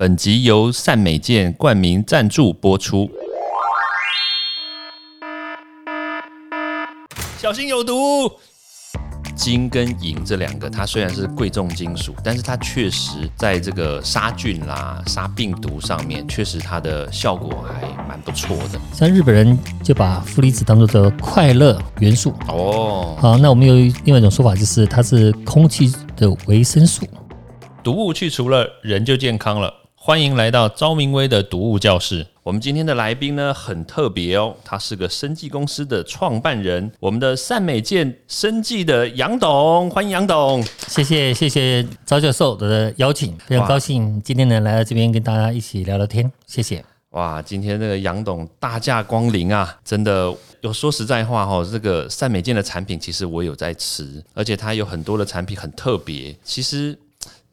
本集由善美健冠名赞助播出。小心有毒！金跟银这两个，它虽然是贵重金属，但是它确实在这个杀菌啦、杀病毒上面，确实它的效果还蛮不错的。像日本人就把负离子当做这快乐元素。哦，好，那我们有另外一种说法，就是它是空气的维生素。毒物去除了，人就健康了。欢迎来到昭明威的读物教室。我们今天的来宾呢很特别哦，他是个生技公司的创办人，我们的善美健生技的杨董，欢迎杨董。谢谢谢谢赵教授的邀请，非常高兴今天能来到这边跟大家一起聊聊天，谢谢。哇，今天这个杨董大驾光临啊，真的有说实在话哈，这个善美健的产品其实我有在吃，而且它有很多的产品很特别，其实。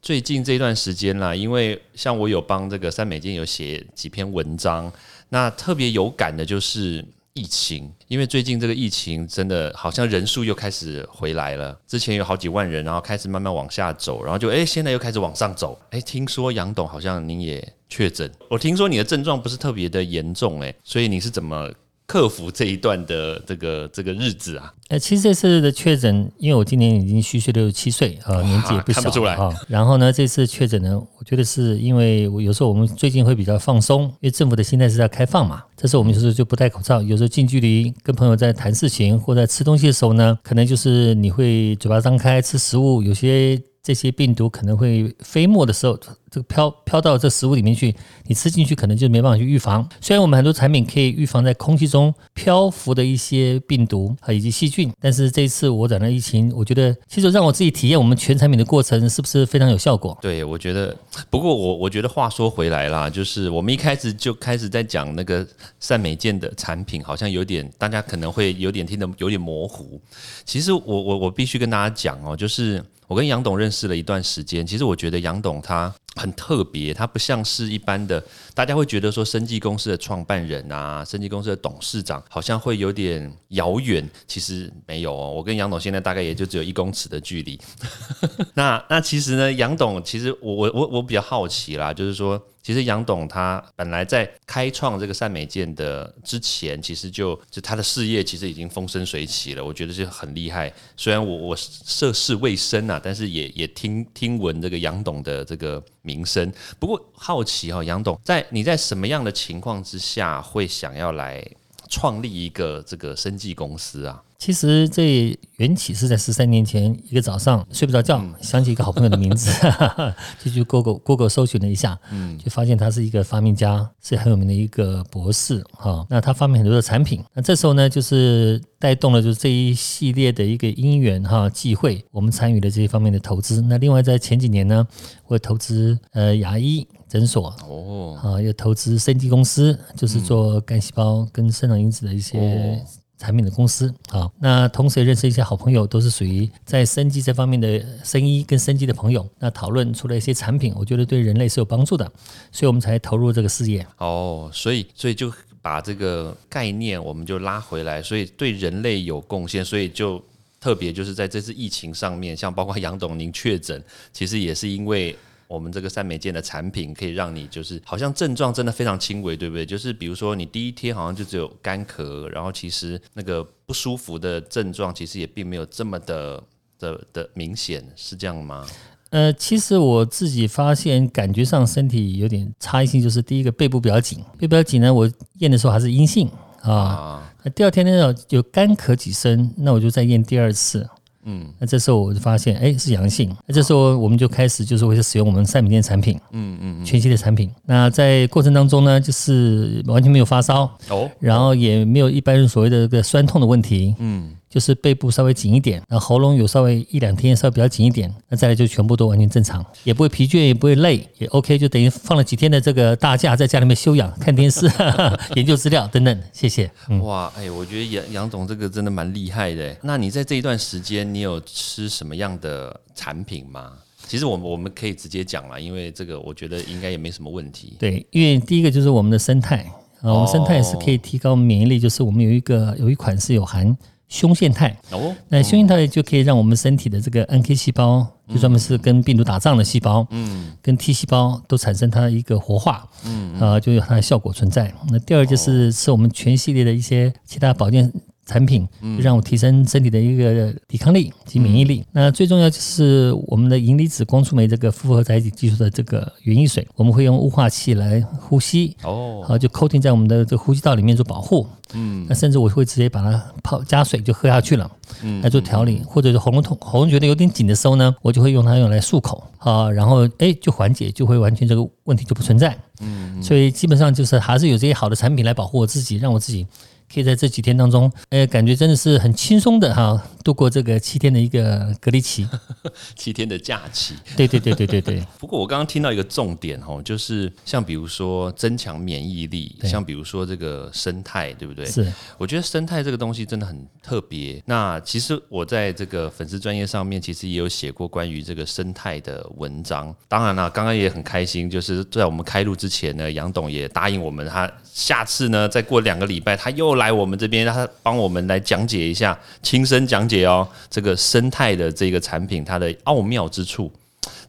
最近这段时间啦，因为像我有帮这个三美金有写几篇文章，那特别有感的就是疫情，因为最近这个疫情真的好像人数又开始回来了，之前有好几万人，然后开始慢慢往下走，然后就哎现在又开始往上走，哎听说杨董好像您也确诊，我听说你的症状不是特别的严重，哎，所以你是怎么？克服这一段的这个这个日子啊，呃，其实这次的确诊，因为我今年已经虚岁六十七岁，呃，年纪也不小，看不出来啊。然后呢，这次确诊呢，我觉得是因为我有时候我们最近会比较放松，因为政府的心态是在开放嘛。这时候我们有时候就不戴口罩，有时候近距离跟朋友在谈事情或在吃东西的时候呢，可能就是你会嘴巴张开吃食物，有些这些病毒可能会飞沫的时候。这个飘飘到这食物里面去，你吃进去可能就没办法去预防。虽然我们很多产品可以预防在空气中漂浮的一些病毒啊以及细菌，但是这一次我染了疫情，我觉得其实让我自己体验我们全产品的过程是不是非常有效果？对，我觉得。不过我我觉得话说回来啦，就是我们一开始就开始在讲那个善美健的产品，好像有点大家可能会有点听得有点模糊。其实我我我必须跟大家讲哦，就是我跟杨董认识了一段时间，其实我觉得杨董他。很特别，它不像是一般的，大家会觉得说，生技公司的创办人啊，生技公司的董事长好像会有点遥远。其实没有哦，我跟杨董现在大概也就只有一公尺的距离。那那其实呢，杨董其实我我我我比较好奇啦，就是说。其实杨董他本来在开创这个善美健的之前，其实就就他的事业其实已经风生水起了，我觉得是很厉害。虽然我我涉世未深啊，但是也也听听闻这个杨董的这个名声。不过好奇哈，杨董在你在什么样的情况之下会想要来创立一个这个生计公司啊？其实这缘起是在十三年前一个早上睡不着觉，想起一个好朋友的名字，就去 Google Google 搜寻了一下，嗯，就发现他是一个发明家，是很有名的一个博士哈。那他发明很多的产品，那这时候呢，就是带动了就是这一系列的一个因缘哈际会，我们参与了这一方面的投资。那另外在前几年呢，我投资呃牙医诊所哦，啊，又投资生技公司，就是做干细胞跟生长因子的一些。产品的公司啊，那同时也认识一些好朋友，都是属于在生机这方面的生医跟生机的朋友。那讨论出了一些产品，我觉得对人类是有帮助的，所以我们才投入这个事业。哦，所以所以就把这个概念我们就拉回来，所以对人类有贡献，所以就特别就是在这次疫情上面，像包括杨董您确诊，其实也是因为。我们这个三美健的产品可以让你就是好像症状真的非常轻微，对不对？就是比如说你第一天好像就只有干咳，然后其实那个不舒服的症状其实也并没有这么的的的明显，是这样吗？呃，其实我自己发现感觉上身体有点差异性，就是第一个背部比较紧，背部比较紧呢，我验的时候还是阴性啊。那第二天呢有干咳几声，那我就再验第二次。嗯，那这时候我就发现，哎，是阳性。那这时候我们就开始就是会使用我们赛米店产品，嗯嗯，全新的产品。那在过程当中呢，就是完全没有发烧，哦，然后也没有一般人所谓的这个酸痛的问题，嗯。就是背部稍微紧一点，那喉咙有稍微一两天稍微比较紧一点，那再来就全部都完全正常，也不会疲倦，也不会累，也 OK，就等于放了几天的这个大假，在家里面休养、看电视、研究资料等等。谢谢。哇，哎，我觉得杨杨总这个真的蛮厉害的。那你在这一段时间，你有吃什么样的产品吗？其实我们我们可以直接讲了，因为这个我觉得应该也没什么问题。对，因为第一个就是我们的生态啊，我们生态是可以提高免疫力，就是我们有一个有一款是有含。胸腺肽。哦，那胸腺肽就可以让我们身体的这个 NK 细胞，就专门是跟病毒打仗的细胞，嗯，跟 T 细胞都产生它的一个活化，嗯，啊，就有它的效果存在。那第二就是吃我们全系列的一些其他保健。产品让我提升身体的一个抵抗力及免疫力。那最重要就是我们的银离子光触媒这个复合载体技术的这个原液水，我们会用雾化器来呼吸哦，好就 coating 在我们的这个呼吸道里面做保护。嗯，那甚至我会直接把它泡加水就喝下去了，嗯，来做调理。或者是喉咙痛、喉咙觉得有点紧的时候呢，我就会用它用来漱口啊，然后哎就缓解，就会完全这个问题就不存在。嗯，所以基本上就是还是有这些好的产品来保护我自己，让我自己。可以在这几天当中，哎，感觉真的是很轻松的哈，度过这个七天的一个隔离期，七天的假期。对对对对对对。不过我刚刚听到一个重点哦，就是像比如说增强免疫力，像比如说这个生态，对不对？是。我觉得生态这个东西真的很特别。那其实我在这个粉丝专业上面，其实也有写过关于这个生态的文章。当然了，刚刚也很开心，就是在我们开录之前呢，杨董也答应我们，他下次呢再过两个礼拜，他又。来我们这边，让他帮我们来讲解一下，亲身讲解哦。这个生态的这个产品，它的奥妙之处，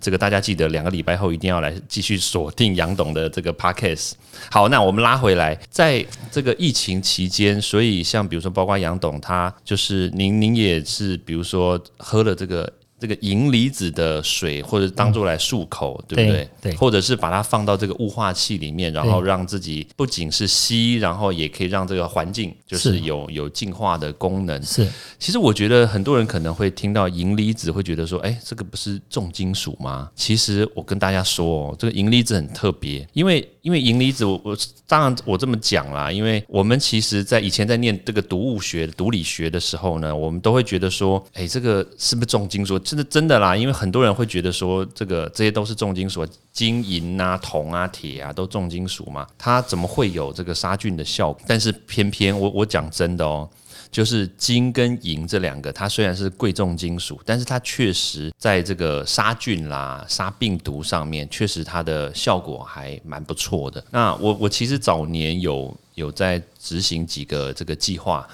这个大家记得，两个礼拜后一定要来继续锁定杨董的这个 podcast。好，那我们拉回来，在这个疫情期间，所以像比如说，包括杨董，他就是您，您也是，比如说喝了这个。这个银离子的水，或者当做来漱口，对不对？对，或者是把它放到这个雾化器里面，然后让自己不仅是吸，然后也可以让这个环境就是有有净化的功能。是，其实我觉得很多人可能会听到银离子，会觉得说，哎，这个不是重金属吗？其实我跟大家说，这个银离子很特别，因为因为银离子，我我当然我这么讲啦，因为我们其实在以前在念这个毒物学、毒理学的时候呢，我们都会觉得说，哎，这个是不是重金属？真的真的啦，因为很多人会觉得说，这个这些都是重金属，金银啊、铜啊、铁啊，都重金属嘛，它怎么会有这个杀菌的效果？但是偏偏我我讲真的哦，就是金跟银这两个，它虽然是贵重金属，但是它确实在这个杀菌啦、杀病毒上面，确实它的效果还蛮不错的。那我我其实早年有有在执行几个这个计划。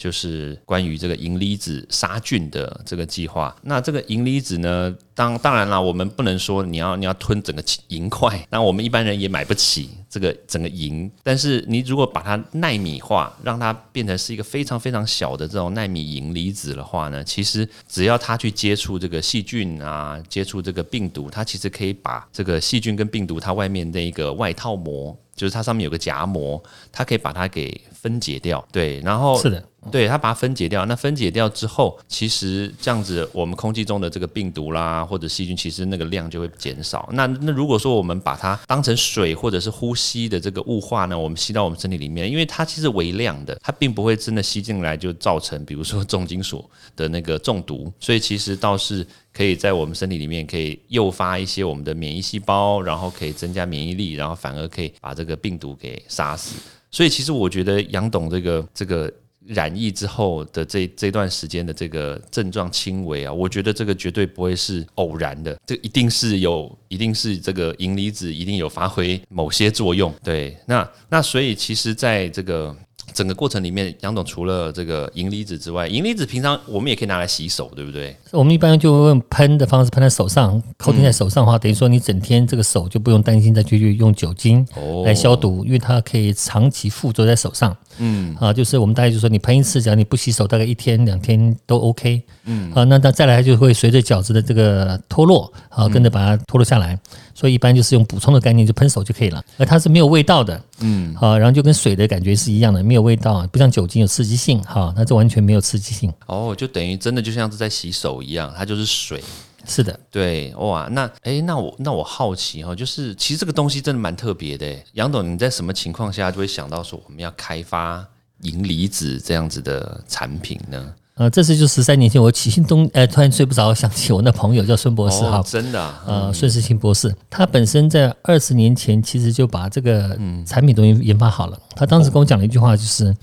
就是关于这个银离子杀菌的这个计划。那这个银离子呢，当当然了，我们不能说你要你要吞整个银块，那我们一般人也买不起这个整个银。但是你如果把它纳米化，让它变成是一个非常非常小的这种纳米银离子的话呢，其实只要它去接触这个细菌啊，接触这个病毒，它其实可以把这个细菌跟病毒它外面的一个外套膜。就是它上面有个夹膜，它可以把它给分解掉，对，然后是的，对，它把它分解掉。那分解掉之后，其实这样子，我们空气中的这个病毒啦或者细菌，其实那个量就会减少。那那如果说我们把它当成水或者是呼吸的这个雾化呢，我们吸到我们身体里面，因为它其实微量的，它并不会真的吸进来就造成，比如说 重金属的那个中毒，所以其实倒是。可以在我们身体里面可以诱发一些我们的免疫细胞，然后可以增加免疫力，然后反而可以把这个病毒给杀死。所以其实我觉得杨董这个这个染疫之后的这这段时间的这个症状轻微啊，我觉得这个绝对不会是偶然的，这一定是有，一定是这个银离子一定有发挥某些作用。对，那那所以其实在这个。整个过程里面，杨总除了这个银离子之外，银离子平常我们也可以拿来洗手，对不对？我们一般就用喷的方式喷在手上，扣停在手上的话，等于说你整天这个手就不用担心再去用酒精来消毒，因为它可以长期附着在手上。嗯，啊，就是我们大概就说你喷一次，只要你不洗手，大概一天两天都 OK。嗯，啊，那那再来就会随着饺子的这个脱落，啊，跟着把它脱落下来。所以一般就是用补充的概念，就喷手就可以了。而它是没有味道的，嗯，啊，然后就跟水的感觉是一样的，没有味道，不像酒精有刺激性，哈，那这完全没有刺激性。哦，就等于真的就像是在洗手一样，它就是水。是的，对，哇，那哎，那我那我好奇哈，就是其实这个东西真的蛮特别的。杨董，你在什么情况下就会想到说我们要开发银离子这样子的产品呢？呃，这次就十三年前，我起心动，呃，突然睡不着，想起我那朋友叫孙博士哈，真的，呃，孙世清博士，他本身在二十年前其实就把这个产品东西研发好了。他当时跟我讲了一句话，就是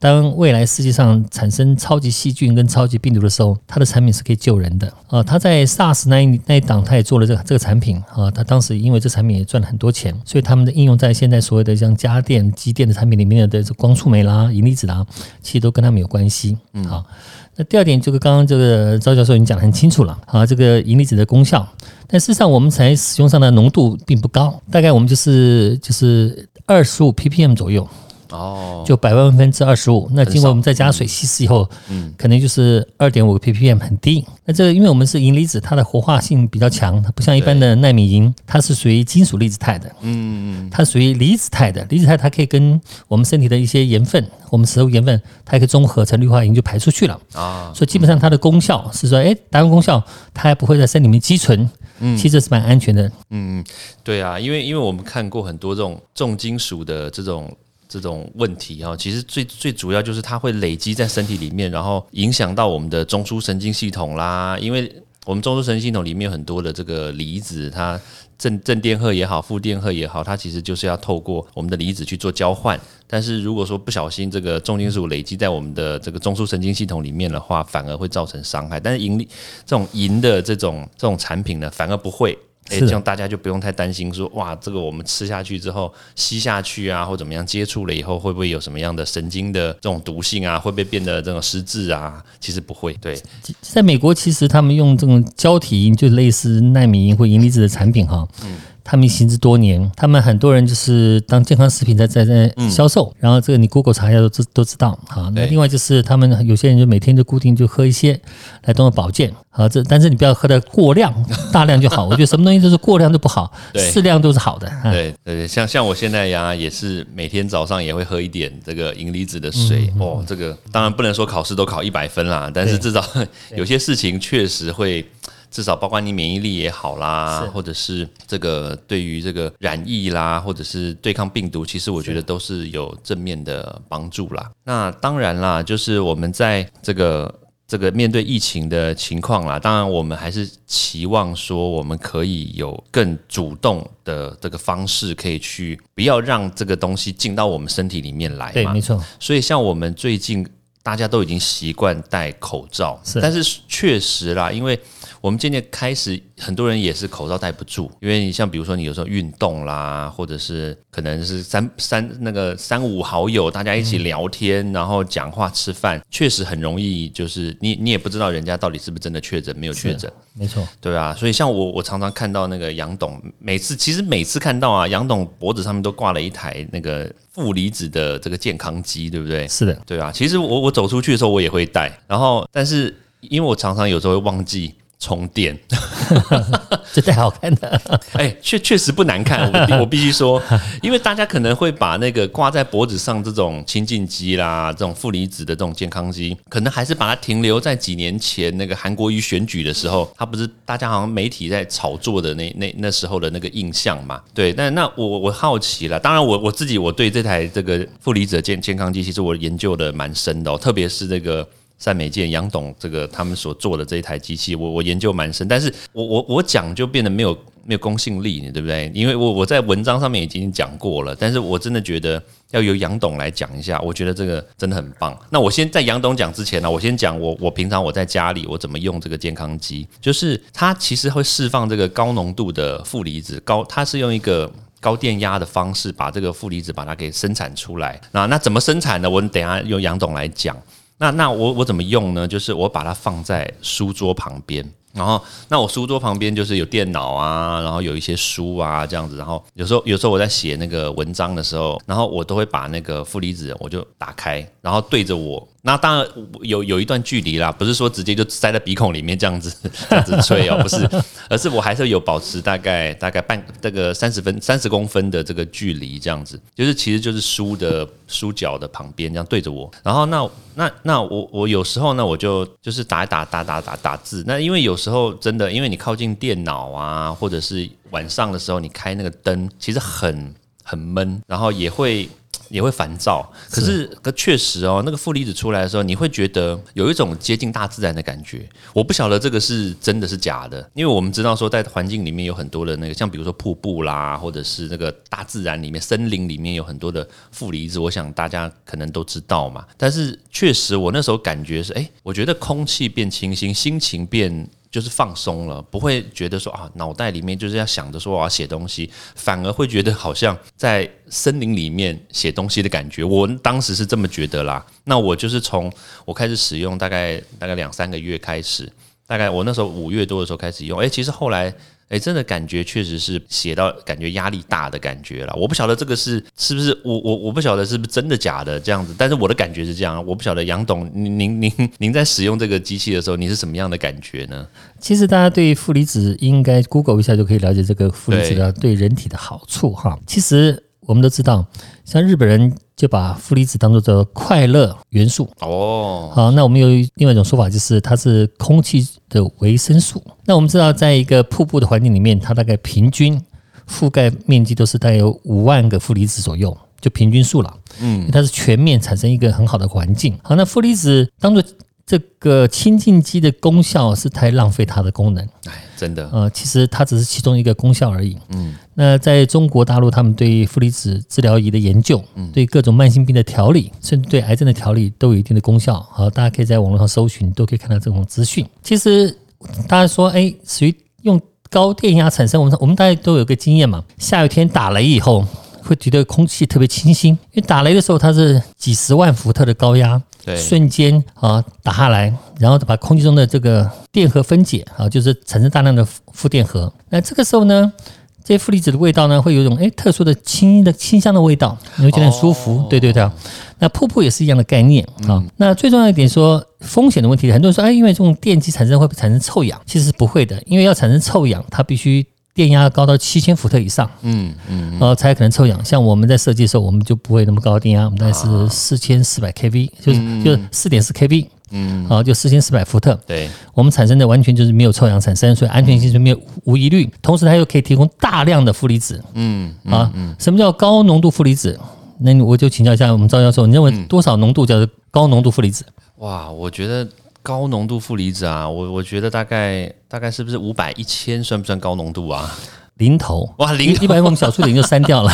当未来世界上产生超级细菌跟超级病毒的时候，它的产品是可以救人的啊。他在 SARS 那一那一档，他也做了这个这个产品啊。他当时因为这产品也赚了很多钱，所以他们的应用在现在所谓的像家电、机电的产品里面的这光触媒啦、银离子啦，其实都跟他们有关系。嗯，好。那第二点，就是刚刚这个赵教授已经讲得很清楚了啊，这个银离子的功效。但事实上，我们才使用上的浓度并不高，大概我们就是就是二十五 ppm 左右。哦，就百万分之二十五。那经过我们再加水稀释以后，嗯，可能就是二点五 ppm，很低。那这个因为我们是银离子，它的活化性比较强，它不像一般的纳米银，它是属于金属离子态的。嗯嗯它属于离子态的，离子态它可以跟我们身体的一些盐分，我们食物盐分，它可以中和成氯化银就排出去了。啊，所以基本上它的功效是说，哎，达到功效，它还不会在身体里面积存。嗯，其实是蛮安全的。嗯，对啊，因为因为我们看过很多这种重金属的这种。这种问题哈，其实最最主要就是它会累积在身体里面，然后影响到我们的中枢神经系统啦。因为我们中枢神经系统里面有很多的这个离子，它正正电荷也好，负电荷也好，它其实就是要透过我们的离子去做交换。但是如果说不小心这个重金属累积在我们的这个中枢神经系统里面的话，反而会造成伤害。但是银这种银的这种这种产品呢，反而不会。哎，这样大家就不用太担心，说哇，这个我们吃下去之后吸下去啊，或怎么样，接触了以后会不会有什么样的神经的这种毒性啊？会不会变得这种失智啊？其实不会。对，在美国，其实他们用这种胶体银，就类似纳米银或银离子的产品哈。嗯。他们行之多年，他们很多人就是当健康食品在在在销售，然后这个你 Google 查一下都知都知道。啊，那另外就是他们有些人就每天就固定就喝一些来当做保健。啊，这但是你不要喝的过量，大量就好。我觉得什么东西都是过量都不好，适量都是好的。对对，像像我现在呀，也是每天早上也会喝一点这个银离子的水。哦，这个当然不能说考试都考一百分啦，但是至少 有些事情确实会。至少包括你免疫力也好啦，或者是这个对于这个染疫啦，或者是对抗病毒，其实我觉得都是有正面的帮助啦。那当然啦，就是我们在这个这个面对疫情的情况啦，当然我们还是期望说我们可以有更主动的这个方式，可以去不要让这个东西进到我们身体里面来。对，没错。所以像我们最近大家都已经习惯戴口罩，但是确实啦，因为我们渐渐开始，很多人也是口罩戴不住，因为你像比如说你有时候运动啦，或者是可能是三三那个三五好友大家一起聊天，然后讲话吃饭，确实很容易就是你你也不知道人家到底是不是真的确诊没有确诊，没错，对啊，所以像我我常常看到那个杨董，每次其实每次看到啊，杨董脖子上面都挂了一台那个负离子的这个健康机，对不对？是的，对啊，其实我我走出去的时候我也会戴，然后但是因为我常常有时候会忘记。充电，这太好看的。哎，确确实不难看，我我必须说，因为大家可能会把那个挂在脖子上这种清净机啦，这种负离子的这种健康机，可能还是把它停留在几年前那个韩国瑜选举的时候，他不是大家好像媒体在炒作的那那那时候的那个印象嘛？对，但那我我好奇了，当然我我自己我对这台这个负离子健健康机，其实我研究的蛮深的，哦，特别是这个。善美健、杨董这个他们所做的这一台机器，我我研究蛮深，但是我我我讲就变得没有没有公信力，对不对？因为我我在文章上面已经讲过了，但是我真的觉得要由杨董来讲一下，我觉得这个真的很棒。那我先在杨董讲之前呢，我先讲我我平常我在家里我怎么用这个健康机，就是它其实会释放这个高浓度的负离子，高它是用一个高电压的方式把这个负离子把它给生产出来。那那怎么生产呢？我等下用杨董来讲。那那我我怎么用呢？就是我把它放在书桌旁边，然后那我书桌旁边就是有电脑啊，然后有一些书啊这样子，然后有时候有时候我在写那个文章的时候，然后我都会把那个负离子我就打开，然后对着我。那当然有有一段距离啦，不是说直接就塞在鼻孔里面这样子 这样子吹哦，不是，而是我还是有保持大概大概半这个三十分三十公分的这个距离这样子，就是其实就是书的书角的旁边这样对着我，然后那那那我我有时候呢我就就是打一打打打打打字，那因为有时候真的因为你靠近电脑啊，或者是晚上的时候你开那个灯，其实很很闷，然后也会。也会烦躁。可是，可确实哦，那个负离子出来的时候，你会觉得有一种接近大自然的感觉。我不晓得这个是真的是假的，因为我们知道说，在环境里面有很多的那个，像比如说瀑布啦，或者是那个大自然里面、森林里面有很多的负离子，我想大家可能都知道嘛。但是，确实我那时候感觉是，哎，我觉得空气变清新，心情变。就是放松了，不会觉得说啊，脑袋里面就是要想着说我要写东西，反而会觉得好像在森林里面写东西的感觉。我当时是这么觉得啦。那我就是从我开始使用，大概大概两三个月开始，大概我那时候五月多的时候开始用，哎，其实后来。哎，真的感觉确实是写到感觉压力大的感觉了。我不晓得这个是是不是我我我不晓得是不是真的假的这样子，但是我的感觉是这样。我不晓得杨董，您您您您在使用这个机器的时候，你是什么样的感觉呢？其实大家对负离子应该 Google 一下就可以了解这个负离子的对人体的好处哈。其实我们都知道，像日本人。就把负离子当做这快乐元素哦。好，那我们有另外一种说法，就是它是空气的维生素。那我们知道，在一个瀑布的环境里面，它大概平均覆盖面积都是大概有五万个负离子左右，就平均数了。嗯，它是全面产生一个很好的环境。好，那负离子当做这个清净机的功效是太浪费它的功能。哎。真的，呃，其实它只是其中一个功效而已。嗯，那在中国大陆，他们对负离子治疗仪的研究，嗯，对各种慢性病的调理，甚至对癌症的调理都有一定的功效。好，大家可以在网络上搜寻，都可以看到这种资讯。其实大家说，哎，属于用高电压产生，我们我们大家都有个经验嘛，下雨天打雷以后。会觉得空气特别清新，因为打雷的时候它是几十万伏特的高压，对，瞬间啊打下来，然后把空气中的这个电荷分解啊，就是产生大量的负电荷。那这个时候呢，这些负离子的味道呢，会有一种哎特殊的清的清香的味道，你会觉得很舒服。对对对，那瀑布也是一样的概念啊。那最重要一点说风险的问题，很多人说哎，因为这种电机产生会产生臭氧，其实是不会的，因为要产生臭氧，它必须。电压高到七千伏特以上，嗯嗯，然后才可能抽氧。像我们在设计的时候，我们就不会那么高的电压，我们大概是四千四百 kV，就是就是四点四 kV，嗯，好，就四千四百伏特。对，我们产生的完全就是没有臭氧产生，所以安全性是没有无疑虑。同时，它又可以提供大量的负离子，嗯啊，什么叫高浓度负离子？那我就请教一下我们赵教授，你认为多少浓度叫做高浓度负离子？哇，我觉得。高浓度负离子啊，我我觉得大概大概是不是五百一千算不算高浓度啊？零头哇，零一百我们小数点就删掉了。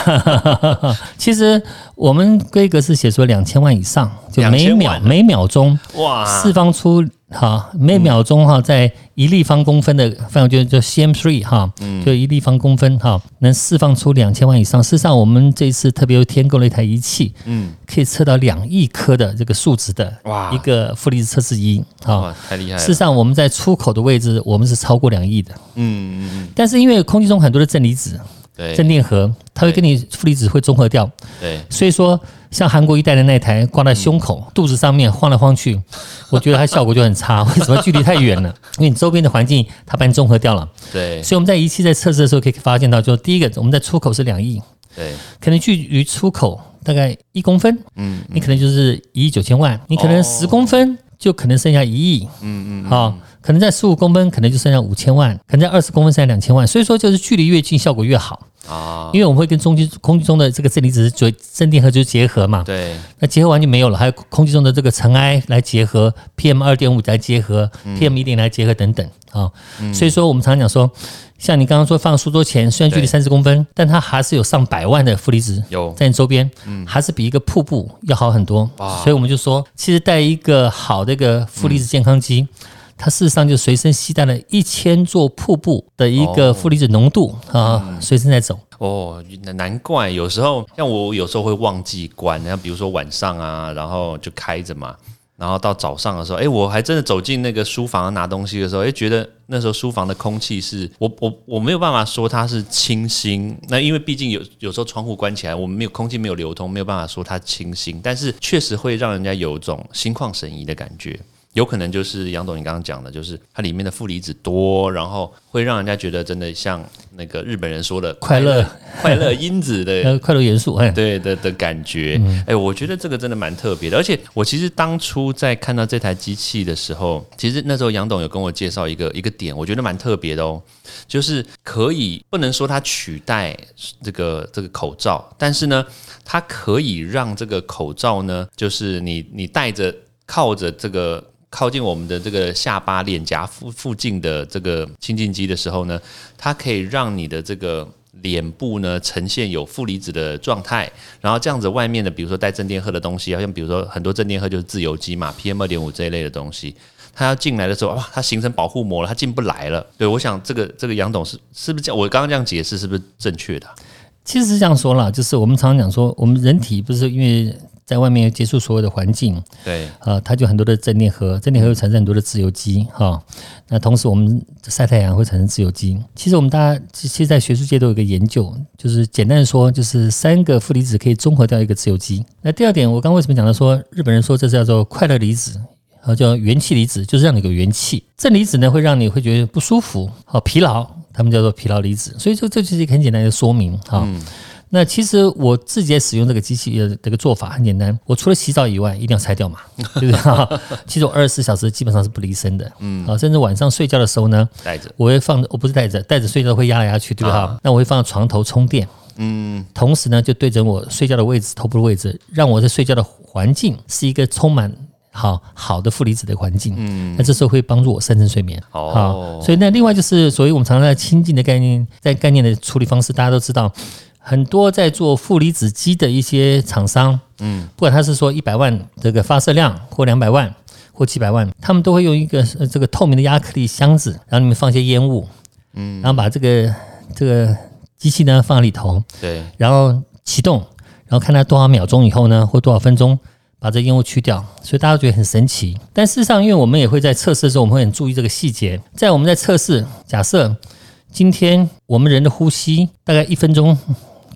其实我们规格是写出两千万以上，就每秒每秒钟哇释放出。哈，每秒钟哈，在一立方公分的范围，就就 cm three 哈，就一立方公分哈，能释放出两千万以上。事实上，我们这次特别又添购了一台仪器，嗯，可以测到两亿颗的这个数值的哇，一个负离子测试仪，哈，太厉害了。事实上，我们在出口的位置，我们是超过两亿的，嗯嗯嗯。但是因为空气中很多的正离子。正电荷，它会跟你负离子会中和掉。对，所以说像韩国一代的那台挂在胸口、肚子上面晃来晃去，我觉得它效果就很差。为什么？距离太远了，因为你周边的环境它把你综合掉了。对，所以我们在仪器在测试的时候可以发现到，就第一个，我们在出口是两亿，对，可能距离出口大概一公分，嗯，你可能就是一亿九千万，你可能十公分就可能剩下一亿，嗯嗯，好。可能在十五公分，可能就剩下五千万；可能在二十公分，剩下两千万。所以说，就是距离越近，效果越好啊。因为我们会跟中间空气中的这个正离子做正电荷就结合嘛。对。那结合完就没有了，还有空气中的这个尘埃来结合，PM 二点五来结合，PM 一点来结合等等啊。所以说，我们常常讲说，像你刚刚说放书桌前，虽然距离三十公分，但它还是有上百万的负离子有在你周边，嗯，还是比一个瀑布要好很多。所以我们就说，其实带一个好的一个负离子健康机。它事实上就随身携带了一千座瀑布的一个负离子浓度啊，随身在走。哦，难怪有时候像我有时候会忘记关，像比如说晚上啊，然后就开着嘛，然后到早上的时候，哎，我还真的走进那个书房拿东西的时候，哎，觉得那时候书房的空气是我我我没有办法说它是清新，那因为毕竟有有时候窗户关起来，我们没有空气没有流通，没有办法说它清新，但是确实会让人家有种心旷神怡的感觉。有可能就是杨董你刚刚讲的，就是它里面的负离子多，然后会让人家觉得真的像那个日本人说的快乐 快乐因子的呃，快乐元素，哎，对的的感觉。哎、我觉得这个真的蛮特别的。而且我其实当初在看到这台机器的时候，其实那时候杨董有跟我介绍一个一个点，我觉得蛮特别的哦，就是可以不能说它取代这个这个口罩，但是呢，它可以让这个口罩呢，就是你你戴着靠着这个。靠近我们的这个下巴脸颊附附近的这个清净机的时候呢，它可以让你的这个脸部呢呈现有负离子的状态，然后这样子外面的，比如说带正电荷的东西，好像比如说很多正电荷就是自由基嘛，PM 二点五这一类的东西，它要进来的时候，哇，它形成保护膜了，它进不来了。对，我想这个这个杨董是是不是这样？我刚刚这样解释是不是正确的？其实是这样说啦，就是我们常常讲说，我们人体不是因为在外面接触所有的环境，对，呃，它就很多的正电荷，正电荷会产生很多的自由基哈、那同时我们晒太阳会产生自由基。其实我们大家其实在学术界都有一个研究，就是简单的说，就是三个负离子可以综合掉一个自由基。那第二点，我刚刚为什么讲到说日本人说这是叫做快乐离子？呃，叫元气离子，就是让你有元气。正离子呢，会让你会觉得不舒服，好、疲劳，他们叫做疲劳离子。所以说，这就是一个很简单的说明哈。那其实我自己在使用这个机器的这个做法很简单，我除了洗澡以外，一定要拆掉嘛，对不对？哈其实我二十四小时基本上是不离身的，嗯。啊，甚至晚上睡觉的时候呢，带着，我会放，我不是带着，带着睡觉会压来压去，对吧？哈那我会放在床头充电，嗯，同时呢，就对准我睡觉的位置，头部的位置，让我在睡觉的环境是一个充满好好的负离子的环境，嗯，那这时候会帮助我深层睡眠，哦。好，所以那另外就是，所以我们常常在亲近的概念，在概念的处理方式，大家都知道，很多在做负离子机的一些厂商，嗯，不管他是说一百万这个发射量，或两百万，或几百万，他们都会用一个呃这个透明的亚克力箱子，然后里面放一些烟雾，嗯，然后把这个这个机器呢放在里头，对，然后启动，然后看它多少秒钟以后呢，或多少分钟把这烟雾去掉，所以大家觉得很神奇。但事实上，因为我们也会在测试的时候，我们会很注意这个细节。在我们在测试，假设今天我们人的呼吸大概一分钟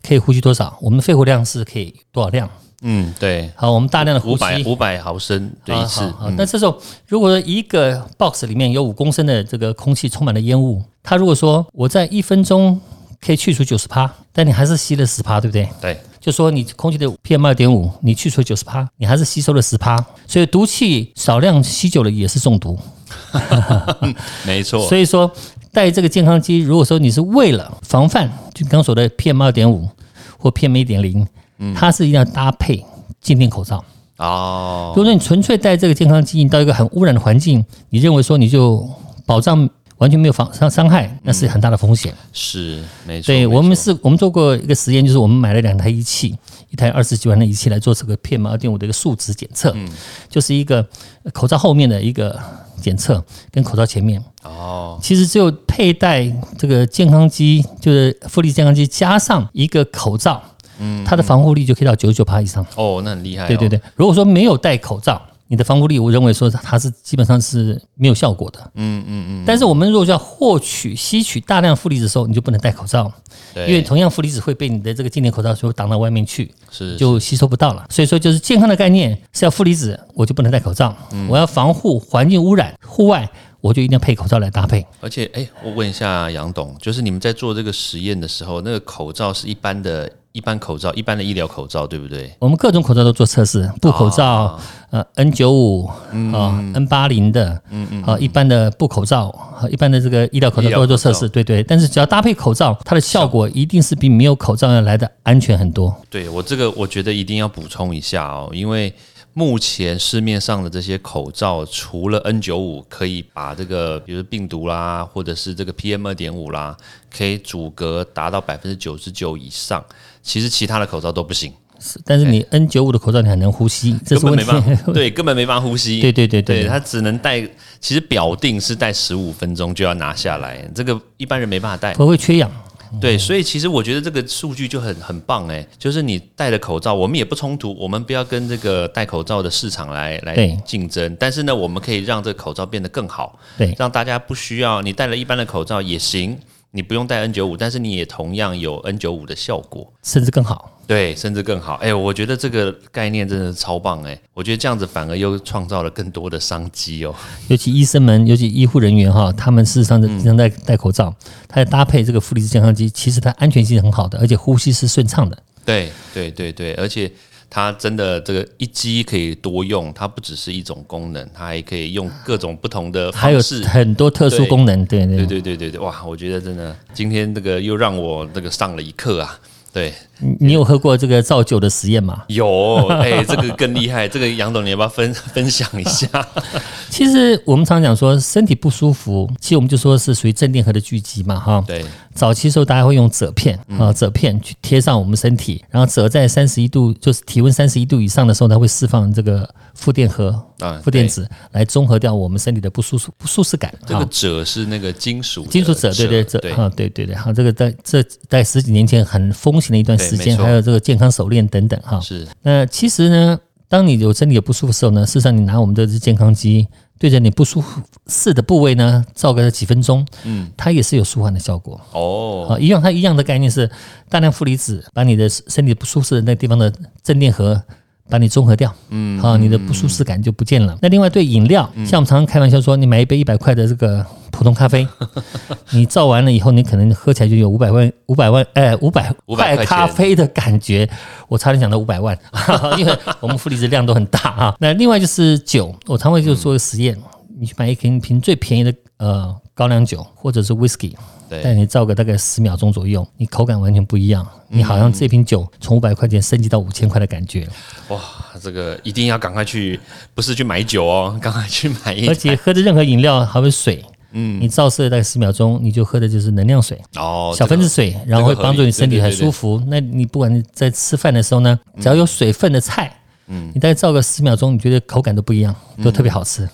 可以呼吸多少，我们的肺活量是可以多少量？嗯，对，好，我们大量的呼吸。五百毫升对一次那这时候，如果说一个 box 里面有五公升的这个空气充满了烟雾，它如果说我在一分钟可以去除九十帕，但你还是吸了十帕，对不对？对，就说你空气的 PM 二点五，你去除九十帕，你还是吸收了十帕，所以毒气少量吸久了也是中毒。没错，所以说带这个健康机，如果说你是为了防范，就刚刚说的 PM 二点五或 PM 一点零，它是一定要搭配静电口罩。哦。如，果说你纯粹戴这个健康机，你到一个很污染的环境，你认为说你就保障完全没有防伤伤害，那是很大的风险。是没错，对我们是，我们做过一个实验，就是我们买了两台仪器，一台二十几万的仪器来做这个 PM 二点五的一个数值检测，就是一个口罩后面的一个检测，跟口罩前面。哦，其实只有佩戴这个健康机，就是负离健康机，加上一个口罩，嗯，它的防护力就可以到九十九趴以上。哦，那很厉害、哦，对对对，如果说没有戴口罩，你的防护力，我认为说它是基本上是没有效果的。嗯嗯嗯，但是我们如果要获取、吸取大量负离子的时候，你就不能戴口罩，对，因为同样负离子会被你的这个静电口罩所挡到外面去，是就吸收不到了。所以说，就是健康的概念是要负离子，我就不能戴口罩。嗯我要防护环境污染，户外我就一定要配口罩来搭配。而且，哎、我问一下杨董，就是你们在做这个实验的时候，那个口罩是一般的、一般口罩、一般的医疗口罩，对不对？我们各种口罩都做测试，布口罩、啊呃 N 九五啊 N 八零的，嗯嗯，啊一般的布口罩，啊一般的这个医疗口罩医疗都会做测试，对对。但是只要搭配口罩，它的效果一定是比没有口罩要来的安全很多。对我这个，我觉得一定要补充一下哦，因为目前市面上的这些口罩，除了 N 九五可以把这个，比如病毒啦，或者是这个 PM 二点五啦，可以阻隔达到百分之九十九以上，其实其他的口罩都不行，是但是你 N 九五的口罩你还能呼吸，这是问题根本没。办法，对，根本没办法呼吸。对对对对对，它只能戴，其实表定是戴十五分钟就要拿下来，这个一般人没办法戴。不会缺氧。对，所以其实我觉得这个数据就很很棒哎，就是你戴了口罩，我们也不冲突，我们不要跟这个戴口罩的市场来来竞争，但是呢，我们可以让这个口罩变得更好，对让大家不需要你戴了一般的口罩也行，你不用戴 N 九五，但是你也同样有 N 九五的效果，甚至更好。对，甚至更好。哎，我觉得这个概念真的是超棒哎！我觉得这样子反而又创造了更多的商机哦。尤其医生们，尤其医护人员哈，他们事实上经常戴戴口罩，它在搭配这个负离子健康机，其实它安全性很好的，而且呼吸是顺畅的。对对对对，而且它真的这个一机可以多用，它不只是一种功能，它还可以用各种不同的方式，很多特殊功能。对对对对对对，哇！我觉得真的今天这个又让我这个上了一课啊。对，你有喝过这个造酒的实验吗？有，哎，这个更厉害。这个杨总，你要不要分分享一下？其实我们常讲说身体不舒服，其实我们就说是属于正电荷的聚集嘛，哈。对。早期时候大家会用褶片啊，褶片去贴上我们身体，然后褶在三十一度，就是体温三十一度以上的时候，它会释放这个负电荷啊，负电子来中和掉我们身体的不舒服、不舒适感。这个褶是那个金属，金属褶，对对褶啊，对对对。好，这个在这在十几年前很风行的一段时间，还有这个健康手链等等哈。是。那其实呢，当你有身体有不舒服的时候呢，事实上你拿我们的健康机。对着你不舒服的部位呢，照个几分钟，嗯，它也是有舒缓的效果哦。啊，一样，它一样的概念是大量负离子把你的身体不舒适的那地方的正电荷把你中和掉，嗯，好，你的不舒适感就不见了。那另外对饮料，像我们常常开玩笑说，你买一杯一百块的这个普通咖啡，你造完了以后，你可能喝起来就有五百万五百万哎五百五百咖啡的感觉。我差点讲到五百万，因为我们负离子量都很大啊。那另外就是酒，我常会就做个实验，你去买一瓶瓶最便宜的呃高粱酒或者是 whisky，带你照个大概十秒钟左右，你口感完全不一样，你好像这瓶酒从五百块钱升级到五千块的感觉。哇，这个一定要赶快去，不是去买酒哦，赶快去买一。而且喝的任何饮料，还有水。嗯，你照射大概十秒钟，你就喝的就是能量水哦，小分子水，然后会帮助你身体很舒服。那你不管你在吃饭的时候呢，只要有水分的菜，嗯，你大概照个十秒钟，你觉得口感都不一样，都特别好吃。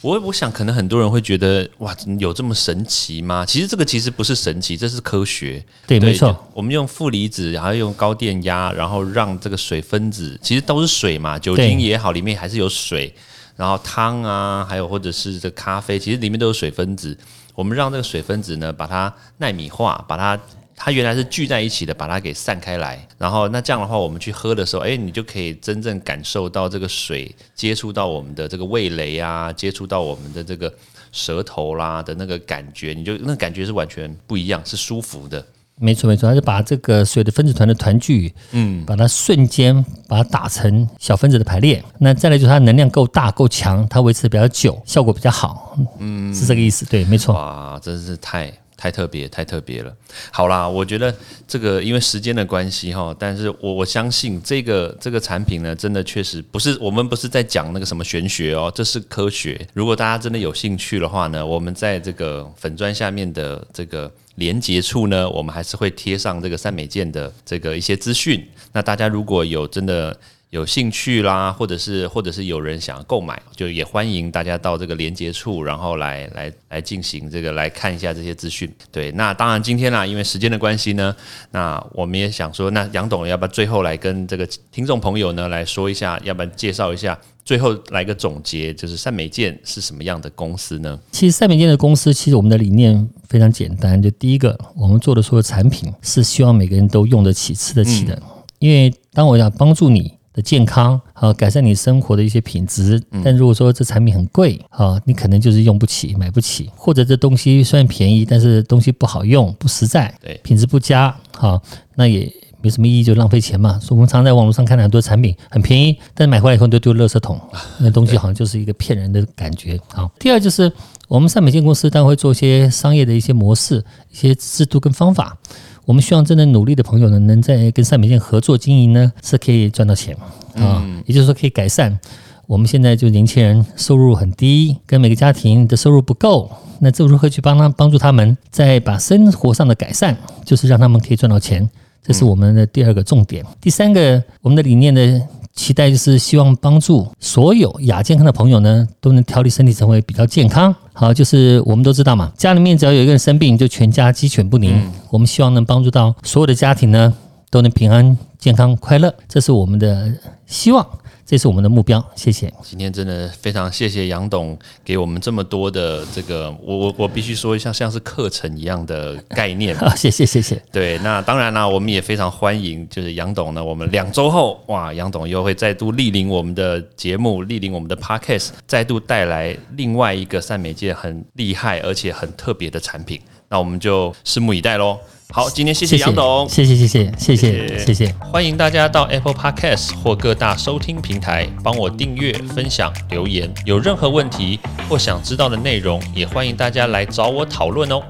我我想可能很多人会觉得哇，有这么神奇吗？其实这个其实不是神奇，这是科学。对，没错。我们用负离子，然后用高电压，然后让这个水分子，其实都是水嘛，酒精也好，里面还是有水。然后汤啊，还有或者是这咖啡，其实里面都有水分子。我们让这个水分子呢，把它纳米化，把它它原来是聚在一起的，把它给散开来。然后那这样的话，我们去喝的时候，哎，你就可以真正感受到这个水接触到我们的这个味蕾啊，接触到我们的这个舌头啦的那个感觉，你就那感觉是完全不一样，是舒服的。没错没错，它是把这个水的分子团的团聚，嗯，把它瞬间把它打成小分子的排列。那再来就是它能量够大够强，它维持的比较久，效果比较好，嗯，是这个意思。对，没错。哇，真是太太特别太特别了。好啦，我觉得这个因为时间的关系哈，但是我我相信这个这个产品呢，真的确实不是我们不是在讲那个什么玄学哦，这是科学。如果大家真的有兴趣的话呢，我们在这个粉砖下面的这个。连接处呢，我们还是会贴上这个三美健的这个一些资讯。那大家如果有真的有兴趣啦，或者是或者是有人想要购买，就也欢迎大家到这个连接处，然后来来来进行这个来看一下这些资讯。对，那当然今天呢，因为时间的关系呢，那我们也想说，那杨董要不要最后来跟这个听众朋友呢来说一下，要不然介绍一下。最后来个总结，就是善美健是什么样的公司呢？其实善美健的公司，其实我们的理念非常简单，就第一个，我们做的所有产品是希望每个人都用得起、吃得起的。因为当我要帮助你的健康，好改善你生活的一些品质，但如果说这产品很贵，好，你可能就是用不起、买不起，或者这东西虽然便宜，但是东西不好用、不实在，对，品质不佳，好，那也。没什么意义，就浪费钱嘛。所以我们常在网络上看到很多产品很便宜，但买回来以后都丢垃圾桶，那东西好像就是一个骗人的感觉。好，第二就是我们善美健公司当然会做一些商业的一些模式、一些制度跟方法。我们希望真的努力的朋友呢，能在跟善美健合作经营呢，是可以赚到钱啊。也就是说，可以改善我们现在就年轻人收入很低，跟每个家庭的收入不够，那这如何去帮他帮助他们，再把生活上的改善，就是让他们可以赚到钱。这是我们的第二个重点。第三个，我们的理念的期待就是希望帮助所有亚健康的朋友呢，都能调理身体，成为比较健康。好，就是我们都知道嘛，家里面只要有一个人生病，就全家鸡犬不宁。我们希望能帮助到所有的家庭呢，都能平安。健康快乐，这是我们的希望。这是我们的目标，谢谢。今天真的非常谢谢杨董给我们这么多的这个，我我我必须说一下，像是课程一样的概念。谢谢谢谢。对，那当然啦，我们也非常欢迎，就是杨董呢，我们两周后，哇，杨董又会再度莅临我们的节目，莅临我们的 podcast，再度带来另外一个善美界很厉害而且很特别的产品。那我们就拭目以待喽。好，今天谢谢杨董，谢谢谢谢谢谢谢谢，欢迎大家到 Apple Podcast 或各大收听平台帮我订阅、分享、留言。有任何问题或想知道的内容，也欢迎大家来找我讨论哦。